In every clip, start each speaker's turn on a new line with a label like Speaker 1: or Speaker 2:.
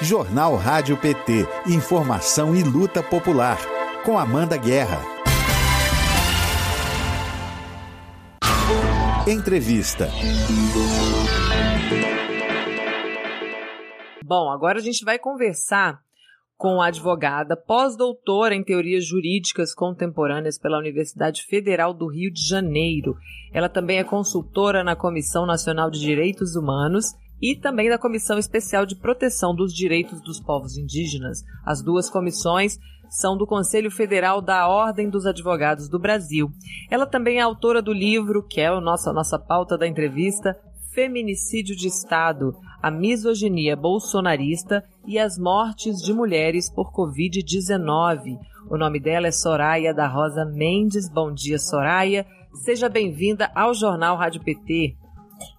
Speaker 1: Jornal Rádio PT. Informação e luta popular. Com Amanda Guerra. Entrevista.
Speaker 2: Bom, agora a gente vai conversar com a advogada, pós-doutora em teorias jurídicas contemporâneas pela Universidade Federal do Rio de Janeiro. Ela também é consultora na Comissão Nacional de Direitos Humanos e também da Comissão Especial de Proteção dos Direitos dos Povos Indígenas. As duas comissões são do Conselho Federal da Ordem dos Advogados do Brasil. Ela também é autora do livro, que é a nossa, nossa pauta da entrevista, Feminicídio de Estado, a misoginia bolsonarista e as mortes de mulheres por Covid-19. O nome dela é Soraya da Rosa Mendes. Bom dia, Soraya. Seja bem-vinda ao Jornal Rádio PT.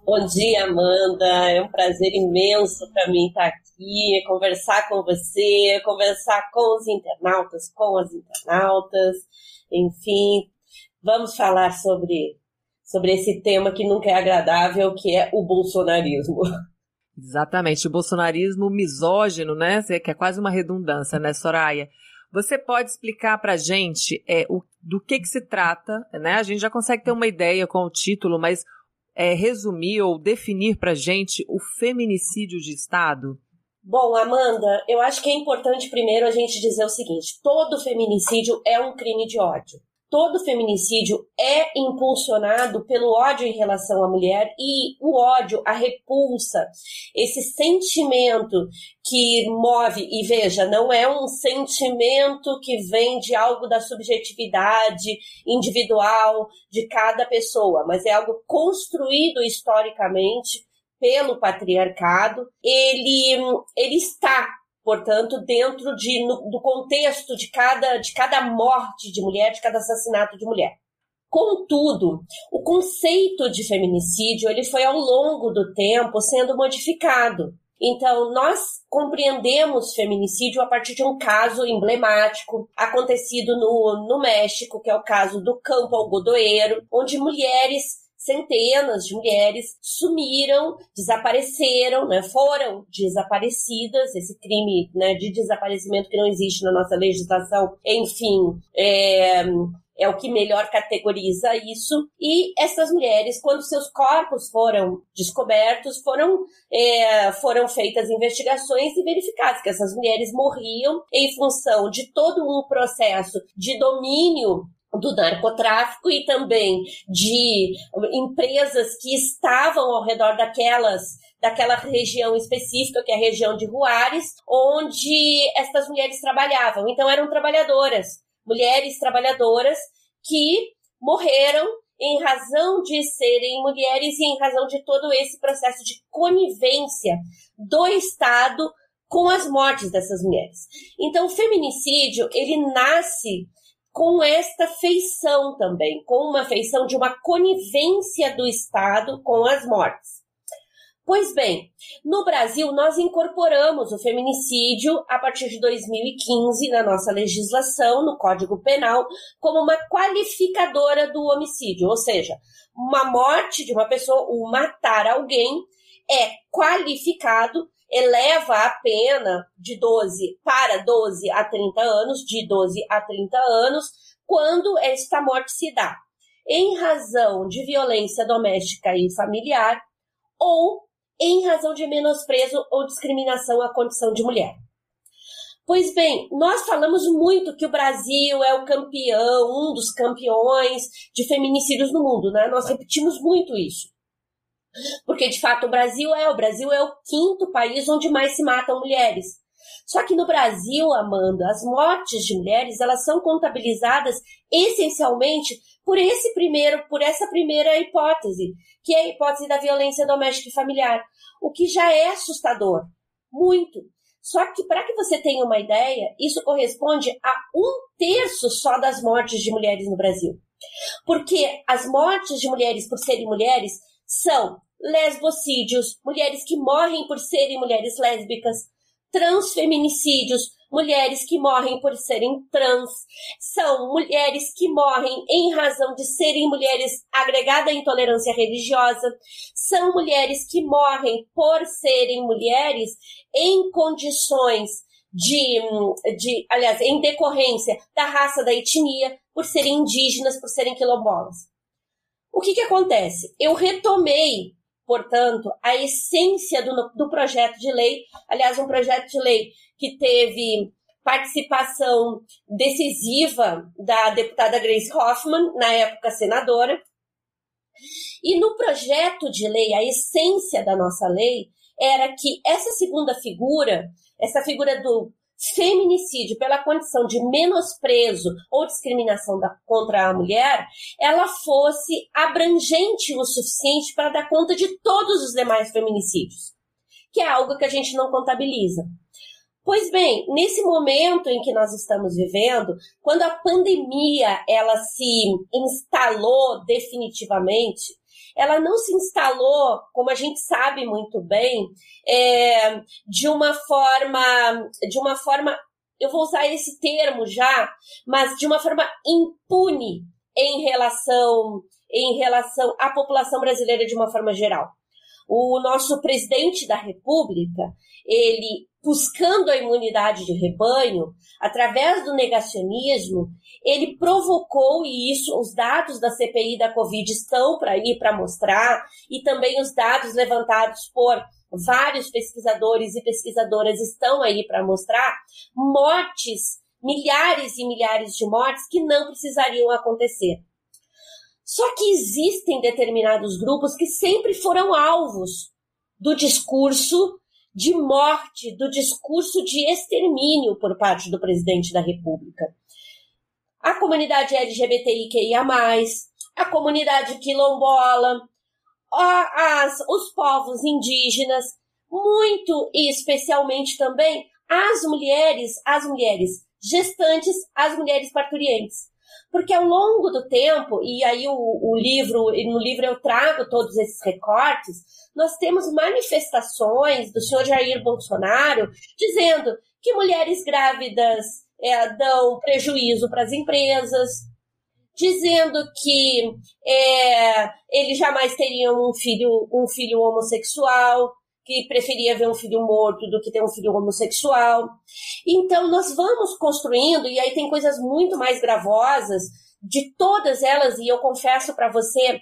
Speaker 3: Bom dia, Amanda. É um prazer imenso para mim estar aqui, conversar com você, conversar com os internautas, com as internautas. Enfim, vamos falar sobre, sobre esse tema que nunca é agradável, que é o bolsonarismo.
Speaker 2: Exatamente, o bolsonarismo misógino, né? Que é quase uma redundância, né, Soraya? Você pode explicar para a gente é, o, do que, que se trata, né? A gente já consegue ter uma ideia com o título, mas é, resumir ou definir para gente o feminicídio de Estado?
Speaker 3: Bom, Amanda, eu acho que é importante primeiro a gente dizer o seguinte: todo feminicídio é um crime de ódio todo feminicídio é impulsionado pelo ódio em relação à mulher e o ódio, a repulsa, esse sentimento que move, e veja, não é um sentimento que vem de algo da subjetividade individual de cada pessoa, mas é algo construído historicamente pelo patriarcado, ele, ele está portanto, dentro de, no, do contexto de cada, de cada morte de mulher, de cada assassinato de mulher. Contudo, o conceito de feminicídio ele foi ao longo do tempo sendo modificado. Então, nós compreendemos feminicídio a partir de um caso emblemático acontecido no, no México, que é o caso do Campo Algodoeiro, onde mulheres centenas de mulheres sumiram, desapareceram, né, foram desaparecidas, esse crime né, de desaparecimento que não existe na nossa legislação, enfim, é, é o que melhor categoriza isso. E essas mulheres, quando seus corpos foram descobertos, foram, é, foram feitas investigações e verificadas que essas mulheres morriam em função de todo um processo de domínio do narcotráfico e também de empresas que estavam ao redor daquelas daquela região específica, que é a região de Juárez, onde estas mulheres trabalhavam. Então eram trabalhadoras, mulheres trabalhadoras que morreram em razão de serem mulheres e em razão de todo esse processo de conivência do Estado com as mortes dessas mulheres. Então, o feminicídio, ele nasce com esta feição também, com uma feição de uma conivência do Estado com as mortes. Pois bem, no Brasil nós incorporamos o feminicídio a partir de 2015 na nossa legislação, no Código Penal, como uma qualificadora do homicídio, ou seja, uma morte de uma pessoa, o matar alguém, é qualificado eleva a pena de 12 para 12 a 30 anos, de 12 a 30 anos, quando esta morte se dá em razão de violência doméstica e familiar ou em razão de menosprezo ou discriminação à condição de mulher. Pois bem, nós falamos muito que o Brasil é o campeão, um dos campeões de feminicídios no mundo, né? Nós repetimos muito isso. Porque, de fato, o Brasil é. O Brasil é o quinto país onde mais se matam mulheres. Só que no Brasil, Amanda, as mortes de mulheres elas são contabilizadas essencialmente por esse primeiro, por essa primeira hipótese, que é a hipótese da violência doméstica e familiar, o que já é assustador, muito. Só que para que você tenha uma ideia, isso corresponde a um terço só das mortes de mulheres no Brasil. Porque as mortes de mulheres por serem mulheres são lesbocídios, mulheres que morrem por serem mulheres lésbicas, transfeminicídios, mulheres que morrem por serem trans, são mulheres que morrem em razão de serem mulheres agregadas à intolerância religiosa, são mulheres que morrem por serem mulheres em condições de, de, aliás, em decorrência da raça, da etnia, por serem indígenas, por serem quilombolas. O que, que acontece? Eu retomei, portanto, a essência do, do projeto de lei, aliás, um projeto de lei que teve participação decisiva da deputada Grace Hoffman, na época senadora. E no projeto de lei, a essência da nossa lei era que essa segunda figura, essa figura do feminicídio pela condição de menosprezo ou discriminação da, contra a mulher, ela fosse abrangente o suficiente para dar conta de todos os demais feminicídios, que é algo que a gente não contabiliza. Pois bem, nesse momento em que nós estamos vivendo, quando a pandemia ela se instalou definitivamente, ela não se instalou, como a gente sabe muito bem, é, de uma forma, de uma forma, eu vou usar esse termo já, mas de uma forma impune em relação, em relação à população brasileira de uma forma geral. O nosso presidente da República, ele buscando a imunidade de rebanho, através do negacionismo, ele provocou, e isso, os dados da CPI da Covid estão para ir para mostrar, e também os dados levantados por vários pesquisadores e pesquisadoras estão aí para mostrar, mortes, milhares e milhares de mortes que não precisariam acontecer. Só que existem determinados grupos que sempre foram alvos do discurso de morte, do discurso de extermínio por parte do presidente da República. A comunidade LGBTIQIA, a comunidade quilombola, as, os povos indígenas, muito e especialmente também as mulheres, as mulheres gestantes, as mulheres parturientes. Porque ao longo do tempo, e aí o, o livro, no livro eu trago todos esses recortes, nós temos manifestações do senhor Jair Bolsonaro dizendo que mulheres grávidas é, dão prejuízo para as empresas, dizendo que é, ele jamais teria um filho, um filho homossexual, que preferia ver um filho morto do que ter um filho homossexual. Então, nós vamos construindo, e aí tem coisas muito mais gravosas, de todas elas, e eu confesso para você,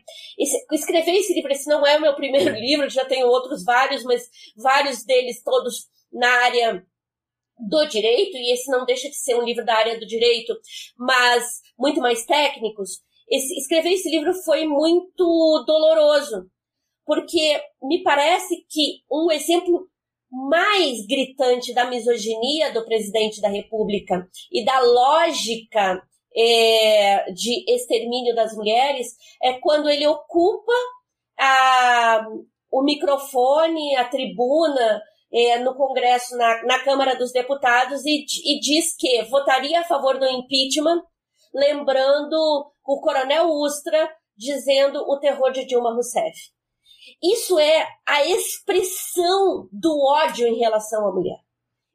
Speaker 3: escrever esse livro, esse não é o meu primeiro livro, já tenho outros vários, mas vários deles todos na área do direito, e esse não deixa de ser um livro da área do direito, mas muito mais técnicos. Esse, escrever esse livro foi muito doloroso, porque me parece que um exemplo mais gritante da misoginia do presidente da República e da lógica é, de extermínio das mulheres é quando ele ocupa a, o microfone, a tribuna é, no Congresso, na, na, Câmara dos Deputados, e, e diz que votaria a favor do impeachment, lembrando o coronel Ustra dizendo o terror de Dilma Rousseff. Isso é a expressão do ódio em relação à mulher.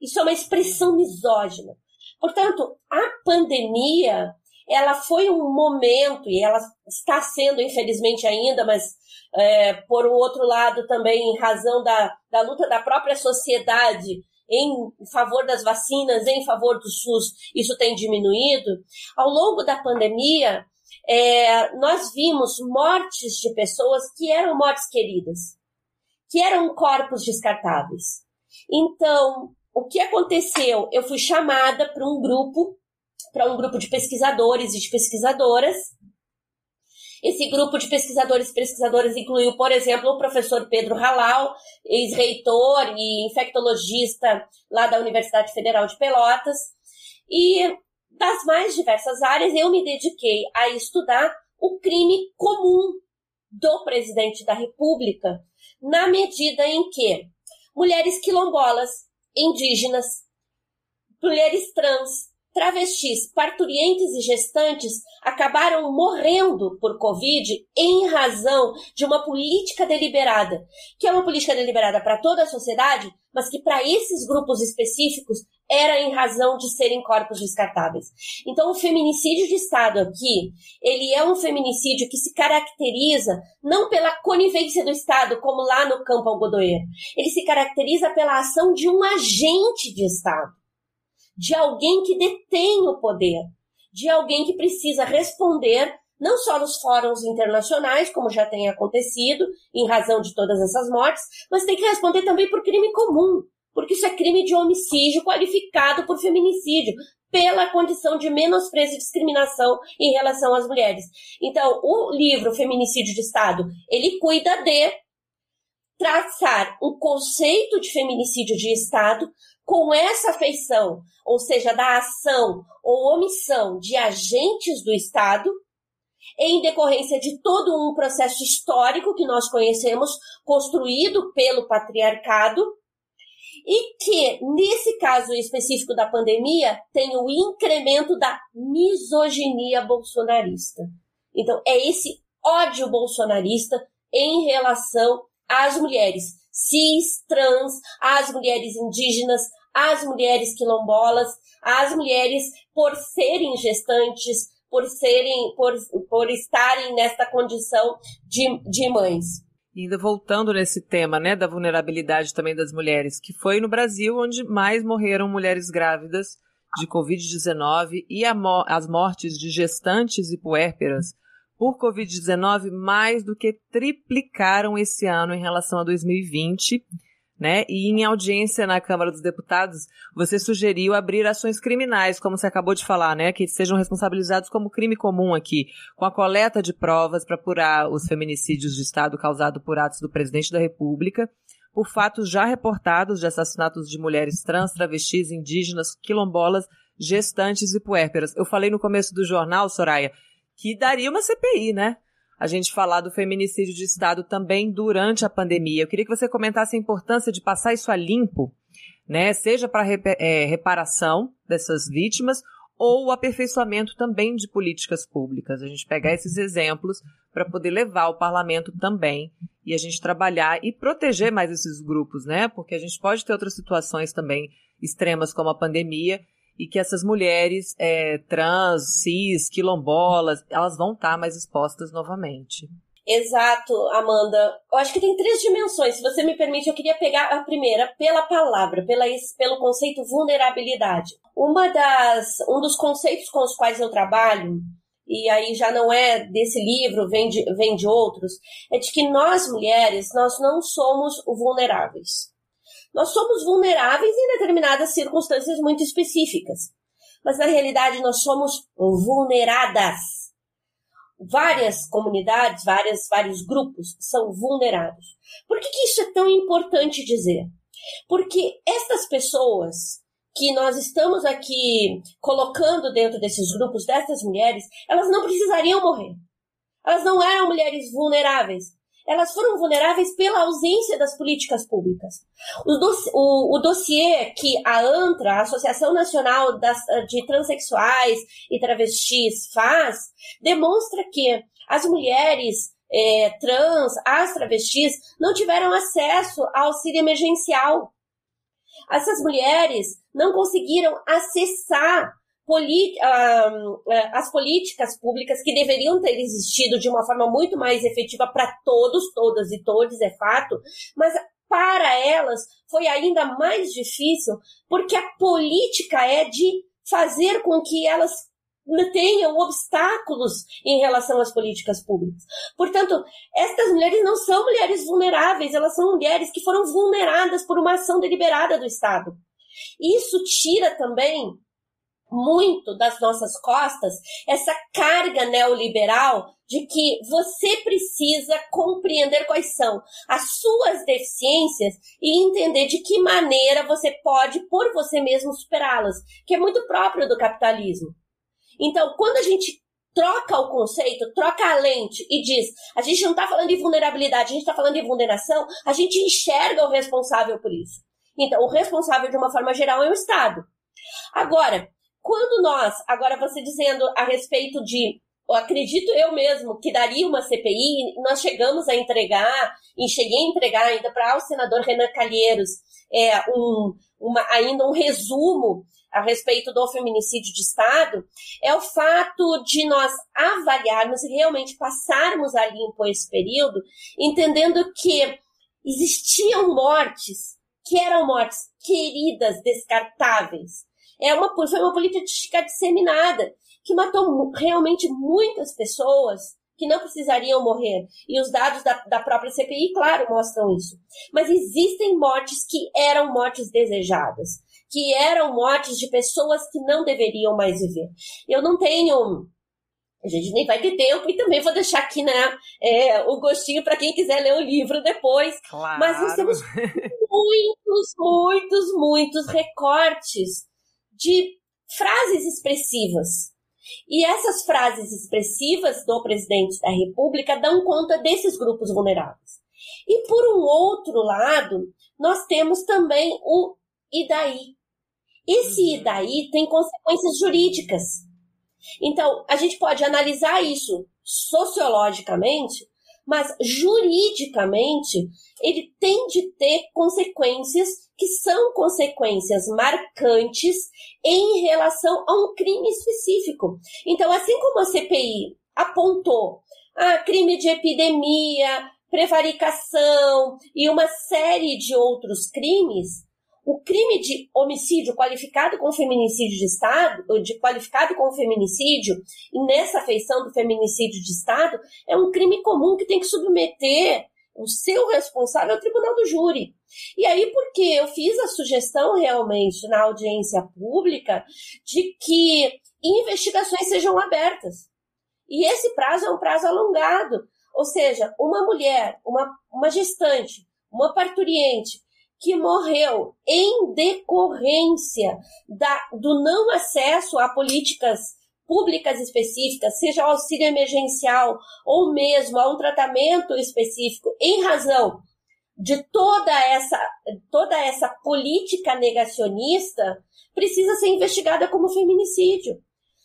Speaker 3: Isso é uma expressão misógina. Portanto, a pandemia, ela foi um momento, e ela está sendo, infelizmente ainda, mas é, por um outro lado também em razão da, da luta da própria sociedade em favor das vacinas, em favor do SUS, isso tem diminuído. Ao longo da pandemia, é, nós vimos mortes de pessoas que eram mortes queridas, que eram corpos descartáveis. Então, o que aconteceu? Eu fui chamada para um grupo, para um grupo de pesquisadores e de pesquisadoras. Esse grupo de pesquisadores e pesquisadoras incluiu, por exemplo, o professor Pedro Halal, ex-reitor e infectologista lá da Universidade Federal de Pelotas. E das mais diversas áreas, eu me dediquei a estudar o crime comum do presidente da República, na medida em que mulheres quilombolas, indígenas, mulheres trans, travestis, parturientes e gestantes acabaram morrendo por Covid em razão de uma política deliberada, que é uma política deliberada para toda a sociedade, mas que para esses grupos específicos era em razão de serem corpos descartáveis. Então, o feminicídio de Estado aqui, ele é um feminicídio que se caracteriza não pela conivência do Estado, como lá no campo algodoeiro. Ele se caracteriza pela ação de um agente de Estado, de alguém que detém o poder, de alguém que precisa responder não só nos fóruns internacionais, como já tem acontecido, em razão de todas essas mortes, mas tem que responder também por crime comum, porque isso é crime de homicídio qualificado por feminicídio, pela condição de menosprezo e discriminação em relação às mulheres. Então, o livro Feminicídio de Estado, ele cuida de traçar um conceito de feminicídio de Estado com essa feição, ou seja, da ação ou omissão de agentes do Estado, em decorrência de todo um processo histórico que nós conhecemos, construído pelo patriarcado, e que, nesse caso específico da pandemia, tem o incremento da misoginia bolsonarista. Então, é esse ódio bolsonarista em relação às mulheres cis, trans, às mulheres indígenas, às mulheres quilombolas, às mulheres por serem gestantes, por serem, por, por estarem nesta condição de, de mães.
Speaker 2: E ainda voltando nesse tema, né, da vulnerabilidade também das mulheres, que foi no Brasil onde mais morreram mulheres grávidas de Covid-19 e mo as mortes de gestantes e puérperas por Covid-19 mais do que triplicaram esse ano em relação a 2020 né? E em audiência na Câmara dos Deputados, você sugeriu abrir ações criminais, como você acabou de falar, né? Que sejam responsabilizados como crime comum aqui, com a coleta de provas para apurar os feminicídios de Estado causados por atos do presidente da República, por fatos já reportados de assassinatos de mulheres trans, travestis, indígenas, quilombolas, gestantes e puérperas. Eu falei no começo do jornal, Soraya, que daria uma CPI, né? A gente falar do feminicídio de Estado também durante a pandemia. Eu queria que você comentasse a importância de passar isso a limpo, né? Seja para é, reparação dessas vítimas ou o aperfeiçoamento também de políticas públicas. A gente pegar esses exemplos para poder levar ao parlamento também e a gente trabalhar e proteger mais esses grupos, né? Porque a gente pode ter outras situações também extremas como a pandemia e que essas mulheres é, trans, cis, quilombolas, elas vão estar mais expostas novamente.
Speaker 3: Exato, Amanda. Eu acho que tem três dimensões. Se você me permite, eu queria pegar a primeira pela palavra, pela, pelo conceito vulnerabilidade. Uma das, um dos conceitos com os quais eu trabalho, e aí já não é desse livro, vem de, vem de outros, é de que nós mulheres, nós não somos vulneráveis. Nós somos vulneráveis em determinadas circunstâncias muito específicas. Mas na realidade nós somos vulneradas. Várias comunidades, várias, vários grupos são vulnerados. Por que, que isso é tão importante dizer? Porque essas pessoas que nós estamos aqui colocando dentro desses grupos, dessas mulheres, elas não precisariam morrer. Elas não eram mulheres vulneráveis elas foram vulneráveis pela ausência das políticas públicas. O, dossiê, o, o dossiê que a ANTRA, a Associação Nacional das, de Transsexuais e Travestis, faz, demonstra que as mulheres é, trans, as travestis, não tiveram acesso ao auxílio emergencial. Essas mulheres não conseguiram acessar as políticas públicas que deveriam ter existido de uma forma muito mais efetiva para todos, todas e todos, é fato, mas para elas foi ainda mais difícil, porque a política é de fazer com que elas tenham obstáculos em relação às políticas públicas. Portanto, estas mulheres não são mulheres vulneráveis, elas são mulheres que foram vulneradas por uma ação deliberada do Estado. Isso tira também muito das nossas costas essa carga neoliberal de que você precisa compreender quais são as suas deficiências e entender de que maneira você pode por você mesmo superá-las, que é muito próprio do capitalismo. Então, quando a gente troca o conceito, troca a lente e diz: a gente não está falando de vulnerabilidade, a gente está falando de vulneração, a gente enxerga o responsável por isso. Então, o responsável, de uma forma geral, é o Estado. Agora, quando nós, agora você dizendo a respeito de eu acredito eu mesmo que daria uma CPI, nós chegamos a entregar, e cheguei a entregar ainda para o senador Renan Calheiros é, um, uma, ainda um resumo a respeito do feminicídio de Estado, é o fato de nós avaliarmos e realmente passarmos a limpo esse período, entendendo que existiam mortes que eram mortes queridas, descartáveis. É uma, foi uma política disseminada que matou realmente muitas pessoas que não precisariam morrer. E os dados da, da própria CPI, claro, mostram isso. Mas existem mortes que eram mortes desejadas, que eram mortes de pessoas que não deveriam mais viver. Eu não tenho a gente nem vai ter tempo e também vou deixar aqui né, é, o gostinho para quem quiser ler o livro depois.
Speaker 2: Claro.
Speaker 3: Mas nós temos muitos, muitos, muitos recortes de frases expressivas. E essas frases expressivas do presidente da República dão conta desses grupos vulneráveis. E por um outro lado, nós temos também o e daí. Esse uhum. e daí tem consequências jurídicas. Então, a gente pode analisar isso sociologicamente, mas juridicamente ele tem de ter consequências que são consequências marcantes em relação a um crime específico. Então, assim como a CPI apontou a ah, crime de epidemia, prevaricação e uma série de outros crimes, o crime de homicídio qualificado com feminicídio de Estado, de qualificado com feminicídio, e nessa feição do feminicídio de Estado, é um crime comum que tem que submeter o seu responsável ao tribunal do júri. E aí, porque eu fiz a sugestão realmente na audiência pública de que investigações sejam abertas. E esse prazo é um prazo alongado. Ou seja, uma mulher, uma, uma gestante, uma parturiente, que morreu em decorrência da, do não acesso a políticas públicas específicas, seja auxílio emergencial ou mesmo a um tratamento específico, em razão de toda essa, toda essa política negacionista, precisa ser investigada como feminicídio.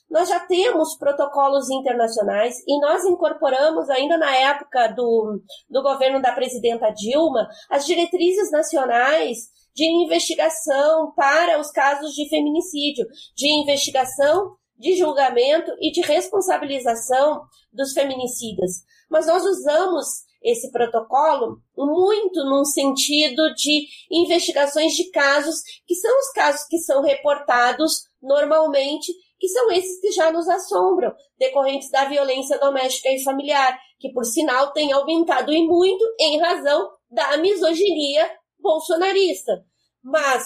Speaker 3: Nós já temos protocolos internacionais e nós incorporamos, ainda na época do, do governo da presidenta Dilma, as diretrizes nacionais de investigação para os casos de feminicídio, de investigação, de julgamento e de responsabilização dos feminicidas. Mas nós usamos esse protocolo muito num sentido de investigações de casos que são os casos que são reportados normalmente que são esses que já nos assombram, decorrentes da violência doméstica e familiar, que por sinal tem aumentado e muito em razão da misoginia bolsonarista. Mas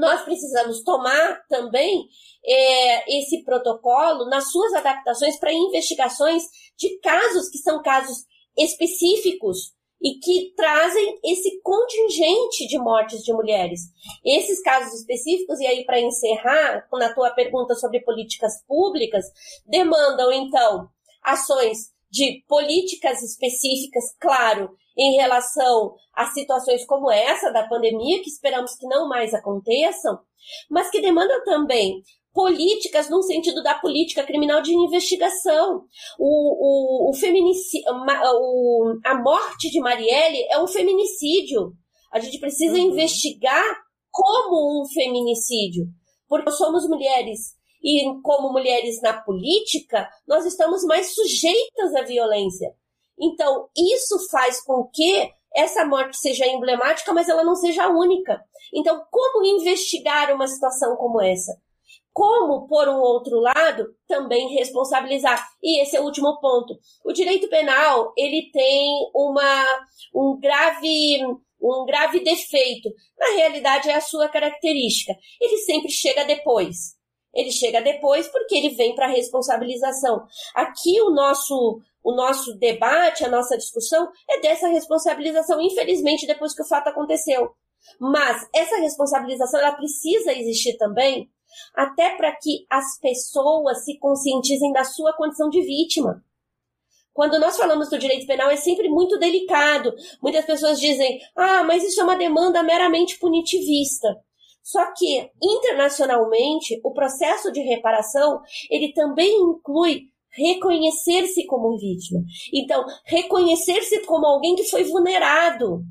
Speaker 3: nós precisamos tomar também é, esse protocolo nas suas adaptações para investigações de casos que são casos específicos e que trazem esse contingente de mortes de mulheres. Esses casos específicos, e aí para encerrar, na tua pergunta sobre políticas públicas, demandam então ações de políticas específicas, claro, em relação a situações como essa da pandemia, que esperamos que não mais aconteçam, mas que demandam também políticas no sentido da política criminal de investigação. O, o, o feminicídio, o, a morte de Marielle é um feminicídio. A gente precisa uhum. investigar como um feminicídio, porque somos mulheres e como mulheres na política, nós estamos mais sujeitas à violência. Então, isso faz com que essa morte seja emblemática, mas ela não seja única. Então, como investigar uma situação como essa? como, por um outro lado, também responsabilizar. E esse é o último ponto. O direito penal, ele tem uma, um grave um grave defeito. Na realidade, é a sua característica. Ele sempre chega depois. Ele chega depois porque ele vem para a responsabilização. Aqui o nosso o nosso debate, a nossa discussão é dessa responsabilização, infelizmente, depois que o fato aconteceu. Mas essa responsabilização ela precisa existir também até para que as pessoas se conscientizem da sua condição de vítima. Quando nós falamos do direito penal, é sempre muito delicado. Muitas pessoas dizem, ah, mas isso é uma demanda meramente punitivista. Só que, internacionalmente, o processo de reparação, ele também inclui reconhecer-se como vítima. Então, reconhecer-se como alguém que foi vulnerado.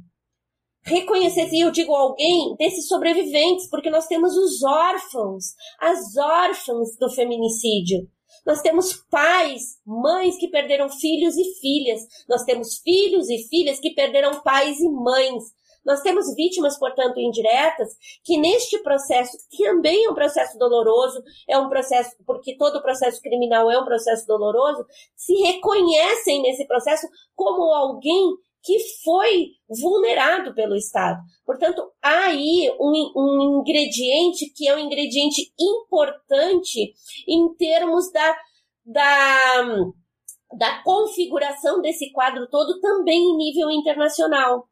Speaker 3: Reconhecer-se, e eu digo alguém, desses sobreviventes, porque nós temos os órfãos, as órfãs do feminicídio. Nós temos pais, mães que perderam filhos e filhas. Nós temos filhos e filhas que perderam pais e mães. Nós temos vítimas, portanto, indiretas, que neste processo, que também é um processo doloroso, é um processo, porque todo processo criminal é um processo doloroso, se reconhecem nesse processo como alguém que foi vulnerado pelo Estado. Portanto, há aí um, um ingrediente que é um ingrediente importante em termos da, da, da configuração desse quadro todo também em nível internacional.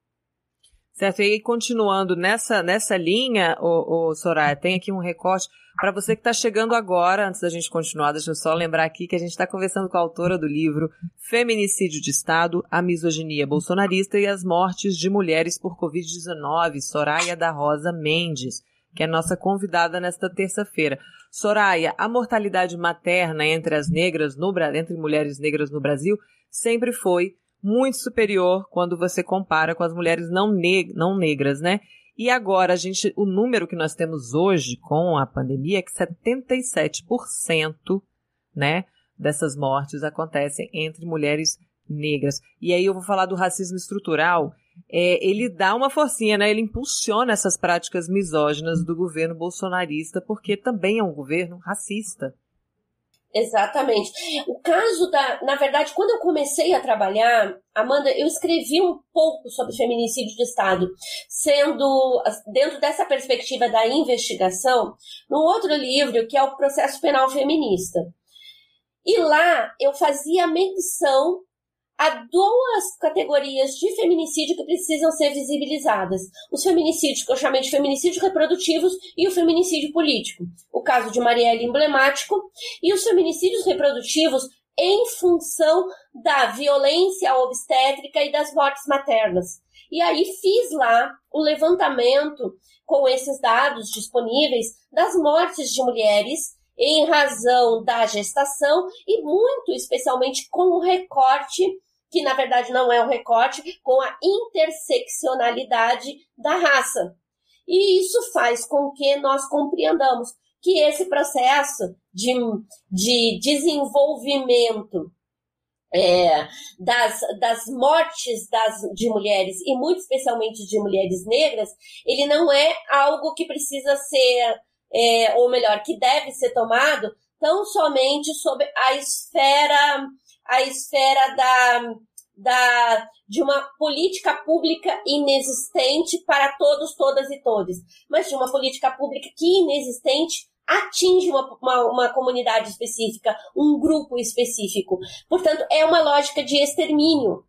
Speaker 2: Certo, e continuando nessa, nessa linha, o, o Soraya, tem aqui um recorte para você que está chegando agora, antes da gente continuar, deixa eu só lembrar aqui que a gente está conversando com a autora do livro Feminicídio de Estado, a misoginia bolsonarista e as mortes de mulheres por Covid-19, Soraya da Rosa Mendes, que é nossa convidada nesta terça-feira. Soraya, a mortalidade materna entre as negras no entre mulheres negras no Brasil sempre foi muito superior quando você compara com as mulheres não, neg não negras, né? E agora, a gente, o número que nós temos hoje com a pandemia é que 77%, né, dessas mortes acontecem entre mulheres negras. E aí eu vou falar do racismo estrutural. É, ele dá uma forcinha, né? Ele impulsiona essas práticas misóginas do governo bolsonarista, porque também é um governo racista.
Speaker 3: Exatamente. O caso da. Na verdade, quando eu comecei a trabalhar, Amanda, eu escrevi um pouco sobre feminicídio de Estado, sendo dentro dessa perspectiva da investigação, num outro livro que é o Processo Penal Feminista. E lá eu fazia menção há duas categorias de feminicídio que precisam ser visibilizadas. Os feminicídios que eu chamei de feminicídios reprodutivos e o feminicídio político. O caso de Marielle emblemático e os feminicídios reprodutivos em função da violência obstétrica e das mortes maternas. E aí fiz lá o levantamento com esses dados disponíveis das mortes de mulheres em razão da gestação e muito especialmente com o recorte que na verdade não é um recorte, com a interseccionalidade da raça. E isso faz com que nós compreendamos que esse processo de, de desenvolvimento é, das, das mortes das, de mulheres, e muito especialmente de mulheres negras, ele não é algo que precisa ser, é, ou melhor, que deve ser tomado tão somente sob a esfera a esfera da, da, de uma política pública inexistente para todos, todas e todos, mas de uma política pública que inexistente atinge uma, uma, uma, comunidade específica, um grupo específico. Portanto, é uma lógica de extermínio.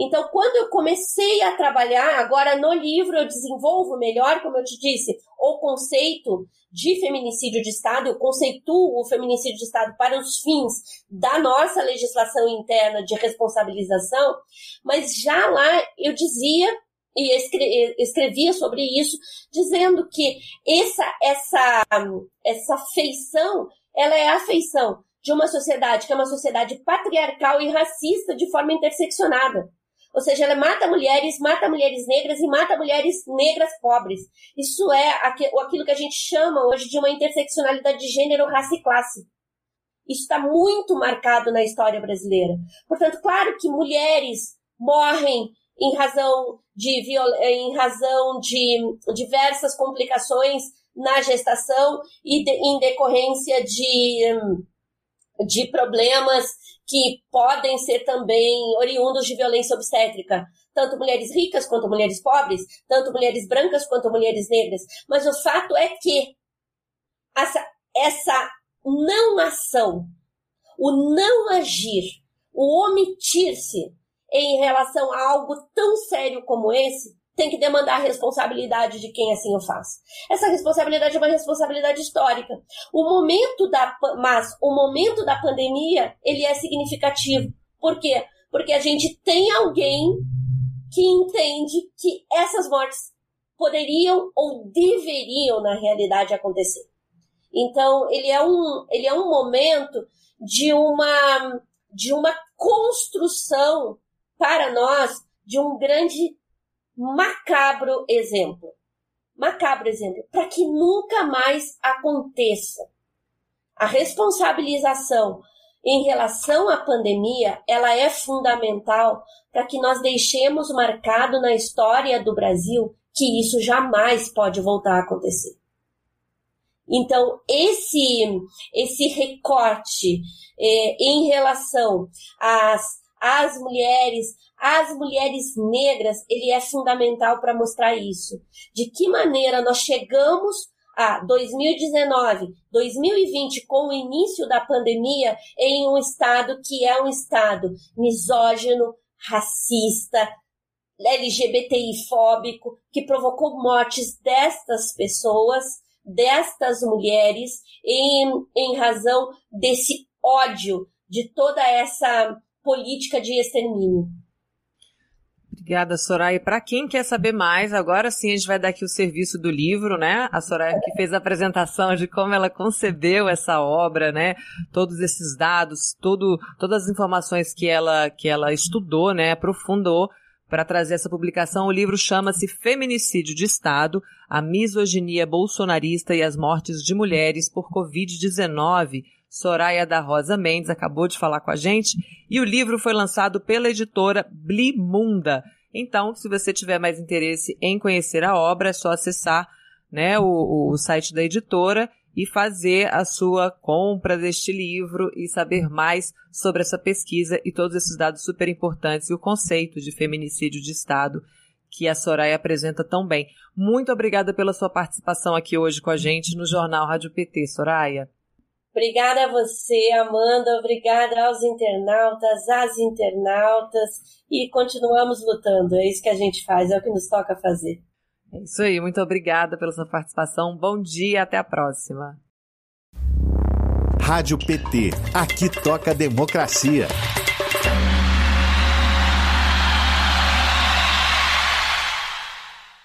Speaker 3: Então, quando eu comecei a trabalhar, agora no livro eu desenvolvo melhor, como eu te disse, o conceito de feminicídio de Estado, eu conceituo o feminicídio de Estado para os fins da nossa legislação interna de responsabilização, mas já lá eu dizia e escrevia sobre isso, dizendo que essa, essa, essa feição, ela é a feição de uma sociedade que é uma sociedade patriarcal e racista de forma interseccionada. Ou seja, ela mata mulheres, mata mulheres negras e mata mulheres negras pobres. Isso é aquilo que a gente chama hoje de uma interseccionalidade de gênero, raça e classe. Isso está muito marcado na história brasileira. Portanto, claro que mulheres morrem em razão de, em razão de diversas complicações na gestação e de, em decorrência de, de problemas que podem ser também oriundos de violência obstétrica. Tanto mulheres ricas quanto mulheres pobres, tanto mulheres brancas quanto mulheres negras. Mas o fato é que essa, essa não ação, o não agir, o omitir-se em relação a algo tão sério como esse, tem que demandar a responsabilidade de quem assim o faz. Essa responsabilidade é uma responsabilidade histórica. O momento da, mas o momento da pandemia, ele é significativo. Por quê? Porque a gente tem alguém que entende que essas mortes poderiam ou deveriam, na realidade, acontecer. Então, ele é um, ele é um momento de uma, de uma construção para nós de um grande macabro exemplo. Macabro exemplo, para que nunca mais aconteça. A responsabilização em relação à pandemia, ela é fundamental para que nós deixemos marcado na história do Brasil que isso jamais pode voltar a acontecer. Então, esse, esse recorte é, em relação às, às mulheres, às mulheres negras, ele é fundamental para mostrar isso. De que maneira nós chegamos a 2019, 2020, com o início da pandemia, em um estado que é um estado misógino, racista, LGBTI-fóbico, que provocou mortes destas pessoas, destas mulheres, em, em razão desse ódio, de toda essa política de extermínio.
Speaker 2: Obrigada, Soraya. Para quem quer saber mais, agora sim a gente vai dar aqui o serviço do livro, né? A Soraya que fez a apresentação de como ela concebeu essa obra, né? Todos esses dados, todo, todas as informações que ela, que ela estudou, né? Aprofundou para trazer essa publicação. O livro chama-se Feminicídio de Estado, a misoginia bolsonarista e as mortes de mulheres por Covid-19 Soraya da Rosa Mendes acabou de falar com a gente e o livro foi lançado pela editora Blimunda. Então, se você tiver mais interesse em conhecer a obra, é só acessar né, o, o site da editora e fazer a sua compra deste livro e saber mais sobre essa pesquisa e todos esses dados super importantes e o conceito de feminicídio de Estado que a Soraya apresenta tão bem. Muito obrigada pela sua participação aqui hoje com a gente no Jornal Rádio PT, Soraya.
Speaker 3: Obrigada a você, Amanda. Obrigada aos internautas, às internautas. E continuamos lutando. É isso que a gente faz, é o que nos toca fazer.
Speaker 2: É isso aí. Muito obrigada pela sua participação. Bom dia, até a próxima.
Speaker 1: Rádio PT. Aqui toca democracia.